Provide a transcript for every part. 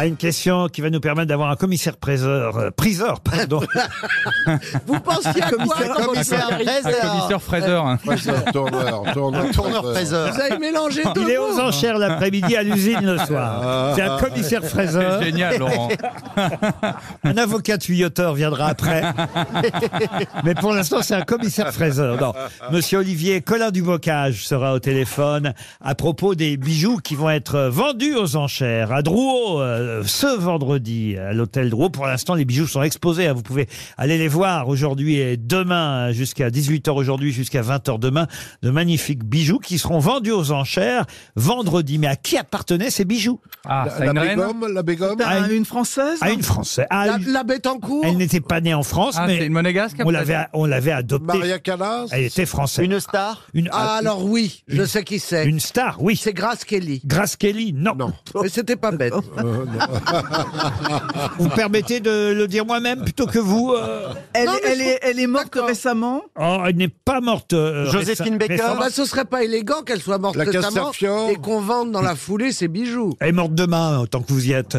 Ah, une question qui va nous permettre d'avoir un commissaire-priseur, euh, priseur, pardon. Vous pensiez à quoi Commissaire- quand commissaire Fraser. Un commissaire Fraser. hein. Tourneur, tourneur, Tourneur fraiseur. Vous avez mélangé deux Il est mots. aux enchères l'après-midi à l'usine le soir. C'est un commissaire fraiseur. C'est génial, Laurent. Un avocat tuyauteur viendra après. Mais pour l'instant, c'est un commissaire fraiseur. Non. Monsieur Olivier Colin du Bocage sera au téléphone à propos des bijoux qui vont être vendus aux enchères à Drouot euh, ce vendredi à l'hôtel Drouot. Pour l'instant, les bijoux sont exposés. hein. Vous pouvez aller les voir aujourd'hui et demain jusqu'à 18h aujourd'hui jusqu'à 20h demain. De magnifiques bijoux qui seront vendus aux enchères vendredi. Mais à qui appartenaient ces bijoux? Ah, La, la Bégum, la Bégum Ah, une- une française À une Française. À La, une- la Bettencourt Elle n'était pas née en France, Ah, mais une monégasque on l'avait, on l'avait adoptée. Maria Callas Elle était française. Une star Une, Ah, alors oui, je sais qui c'est. une star, oui. C'est Grace Kelly. Grace Kelly, non. Non. Mais c'était pas bête. Vous permettez de le dire moi-même plutôt que vous euh Elle, Non, mais elle, est, elle est morte récemment Oh, elle n'est pas morte. euh, Joséphine récem- Baker récemment. Bah, ce serait pas élégant qu'elle soit morte La récemment et qu'on vende dans la foulée ses bijoux. Elle est morte demain, autant que vous y êtes.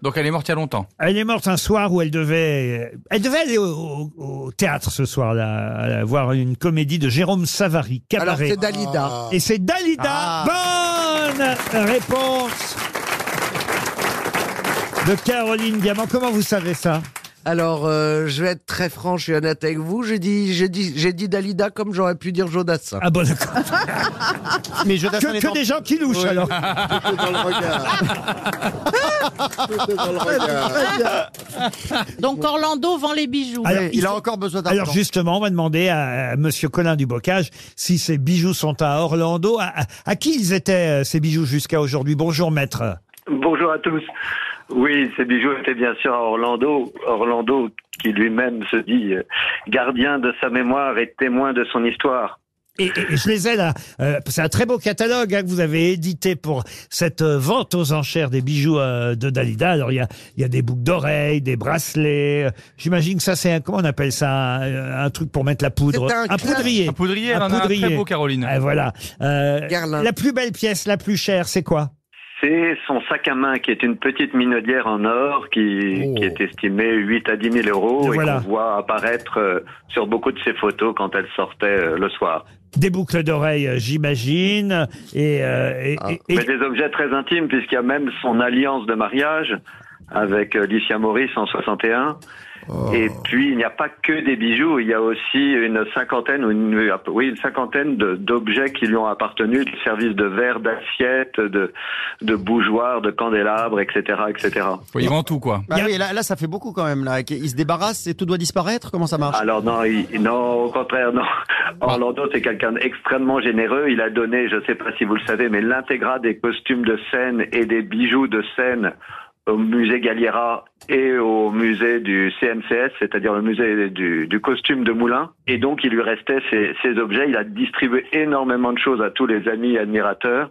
Donc elle est morte il y a longtemps. Elle est morte un soir où elle devait, elle devait aller au, au- au théâtre ce soir-là, à voir une comédie de Jérôme Savary, Alors Cabaret. c'est Dalida. Et c'est Dalida. Ah. Bonne réponse de Caroline Diamant. Comment vous savez ça? Alors euh, je vais être très franche et honnête avec vous. J'ai dit, j'ai dit, j'ai dit Dalida comme j'aurais pu dire Jodassin. Ah bon, d'accord. Mais je Que, que des gens qui louchent alors. Dans le regard. Tout est dans le regard. Donc Orlando vend les bijoux. Alors, il a encore besoin d'argent. Alors justement, on va demander à, à Monsieur Colin du Bocage si ces bijoux sont à Orlando. À, à- à qui ils étaient euh, ces bijoux jusqu'à aujourd'hui? Bonjour maître. Bonjour à tous. Oui, ces bijoux étaient bien sûr à Orlando. Orlando qui lui-même se dit euh, gardien de sa mémoire et témoin de son histoire. Et, et je les ai là. Euh, c'est un très beau catalogue hein, que vous avez édité pour cette euh, vente aux enchères des bijoux euh, de Dalida. Alors il y a, il y a des boucles d'oreilles, des bracelets. euh, J'imagine que ça c'est un comment on appelle ça un, un truc pour mettre la poudre? Un cla- poudrier. Un poudrier, Un a un poudrier. très beau, Caroline. Ah, voilà. Euh, la plus belle pièce, la plus chère, c'est quoi? C'est son sac à main qui est une petite minaudière en or qui, Oh. qui est estimée 8 à 10 000 euros Et et, voilà. qu'on voit apparaître euh, sur beaucoup de ses photos quand elle sortait euh, le soir. Des boucles d'oreilles, euh, j'imagine. Et, euh, et- Ah. et- et- Mais des objets très intimes puisqu'il y a même son alliance de mariage avec Licia Maurice en 61. Oh. Et puis il n'y a pas que des bijoux, il y a aussi une cinquantaine ou une, oui une cinquantaine de- d'objets qui lui ont appartenu, du service de verre, d'assiettes, de, de bougeoirs, de candélabres, etc., etc. Y vend tout, quoi. Bah oui, là, là, ça fait beaucoup quand même. Là. Il se débarrasse et tout doit disparaître. Comment ça marche? Alors non, il- non, au contraire, non. Orlando, c'est quelqu'un d'extrêmement généreux. Il a donné, je ne sais pas si vous le savez, mais l'intégrale des costumes de scène et des bijoux de scène au musée Galliera et au musée du CNCS, c'est-à-dire le musée du, du costume de Moulin. Et donc, il lui restait ces, ces objets. Il a distribué énormément de choses à tous les amis et admirateurs.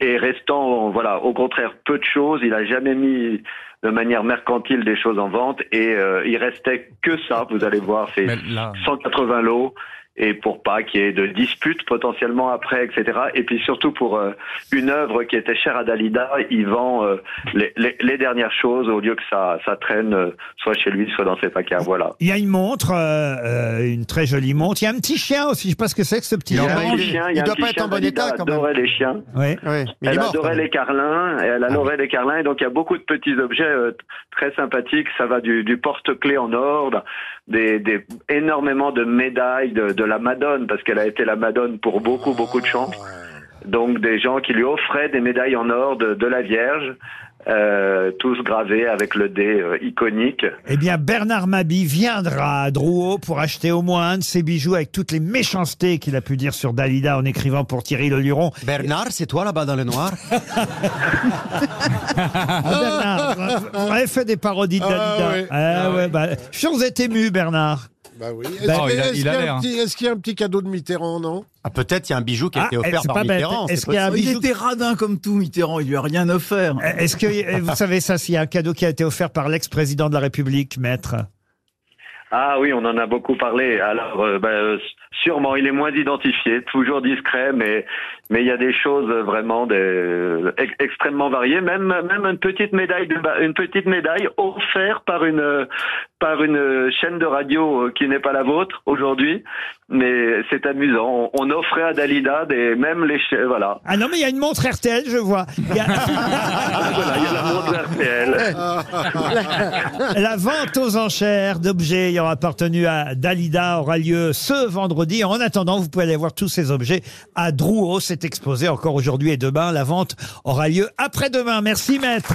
Et restant, voilà, au contraire, peu de choses. Il a jamais mis de manière mercantile des choses en vente. Et euh, il restait que ça. Vous allez voir, c'est Mais là, 180 lots et pour pas qu'il y ait de disputes potentiellement après, etc. Et puis surtout pour euh, une œuvre qui était chère à Dalida, il vend euh, les, les, les dernières choses au lieu que ça, ça traîne euh, soit chez lui, soit dans ses placards. Voilà. il y a une montre, une très jolie montre. Il y a un petit chien aussi. Je sais pas ce que c'est que ce petit Il chien. a un il- chien, il doit pas être chien, en bon Dalida état, quand même. adorait les chiens. Oui, mais il est Elle mort. adorait les carlins, et elle adorait les carlins, et donc il y a beaucoup de petits objets euh, très sympathiques. Ça va du, du porte-clés en or, des, des énormément de médailles de, de la Madone, parce qu'elle a été la Madone pour beaucoup beaucoup de chants. Donc des gens qui lui offraient des médailles en or de, de la Vierge, euh, tous gravés avec le dé euh, iconique. Eh bien, Bernard Mabi viendra à Drouot pour acheter au moins un de ses bijoux avec toutes les méchancetés qu'il a pu dire sur Dalida en écrivant pour Thierry Le Luron. Bernard, c'est toi là-bas dans le noir Ah, Bernard, vous- avez fait des parodies de Ah, Dalida. Ah, Ah, ouais, bah, je suis sûr que vous êtes ému, Bernard. Bah oui. Oh, Est-ce il a- qu'il y, a a l'air, un petit- est-ce qu'il y a un petit cadeau de Mitterrand, non? Ah, Peut-être il y a un bijou qui a Ah, été eh, offert c'est par pas bête. Mitterrand. Est-ce c'est qu'il y a un Il bijou était radin comme tout, Mitterrand. Il lui a rien offert. Est-ce que euh, vous savez ça, s'il y a un cadeau qui a été offert par l'ex-président de la République, maître? Ah oui, on en a beaucoup parlé. Alors, euh, ben, euh, sûrement, il est moins identifié, toujours discret, mais mais il y a des choses vraiment des, ex- extrêmement variées. Même même une petite médaille de ba- une petite médaille offerte par une euh, par une chaîne de radio euh, qui n'est pas la vôtre aujourd'hui. Mais c'est amusant. On, offrait à Dalida des même les voilà. Ah non, mais il y a une montre RTL, je vois. Il y a- Ah, voilà, il y a la montre RTL. la vente aux enchères d'objets ayant appartenu à Dalida aura lieu ce vendredi. En attendant, vous pouvez aller voir tous ces objets à Drouot. C'est exposé encore aujourd'hui et demain. La vente aura lieu après-demain. Merci, maître.